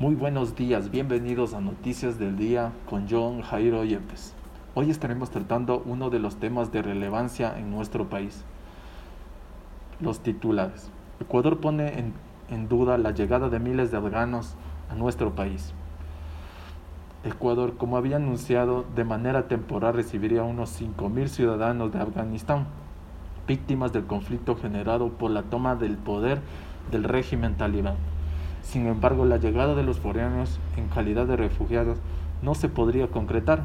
Muy buenos días, bienvenidos a Noticias del Día con John Jairo Yepes. Hoy estaremos tratando uno de los temas de relevancia en nuestro país, los titulares. Ecuador pone en, en duda la llegada de miles de afganos a nuestro país. Ecuador, como había anunciado, de manera temporal recibiría unos 5.000 ciudadanos de Afganistán, víctimas del conflicto generado por la toma del poder del régimen talibán. Sin embargo, la llegada de los foreanos en calidad de refugiados no se podría concretar.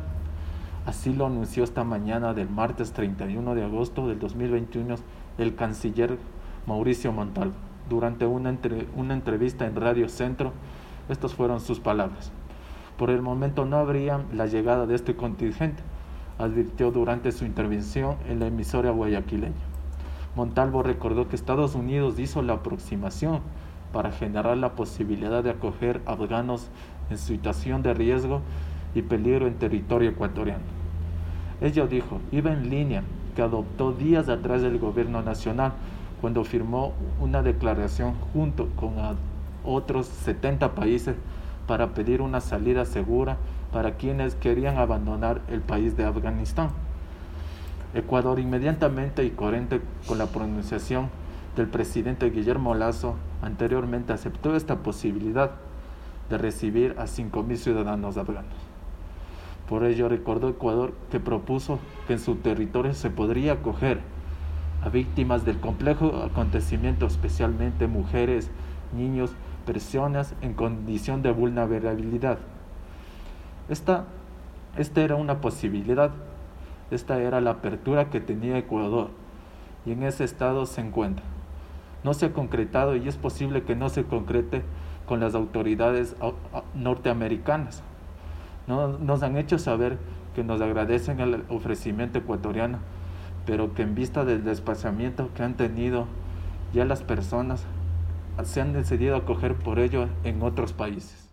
Así lo anunció esta mañana del martes 31 de agosto del 2021 el canciller Mauricio Montalvo. Durante una, una entrevista en Radio Centro, estas fueron sus palabras. Por el momento no habría la llegada de este contingente, advirtió durante su intervención en la emisora guayaquileña. Montalvo recordó que Estados Unidos hizo la aproximación para generar la posibilidad de acoger afganos en situación de riesgo y peligro en territorio ecuatoriano. Ella dijo, iba en línea que adoptó días atrás el gobierno nacional cuando firmó una declaración junto con otros 70 países para pedir una salida segura para quienes querían abandonar el país de Afganistán. Ecuador inmediatamente y coherente con la pronunciación del presidente Guillermo Lazo anteriormente aceptó esta posibilidad de recibir a 5.000 ciudadanos afganos. Por ello recordó Ecuador que propuso que en su territorio se podría acoger a víctimas del complejo acontecimiento, especialmente mujeres, niños, personas en condición de vulnerabilidad. Esta, esta era una posibilidad, esta era la apertura que tenía Ecuador y en ese estado se encuentra no se ha concretado y es posible que no se concrete con las autoridades norteamericanas. No, nos han hecho saber que nos agradecen el ofrecimiento ecuatoriano, pero que en vista del desplazamiento que han tenido ya las personas se han decidido acoger por ello en otros países.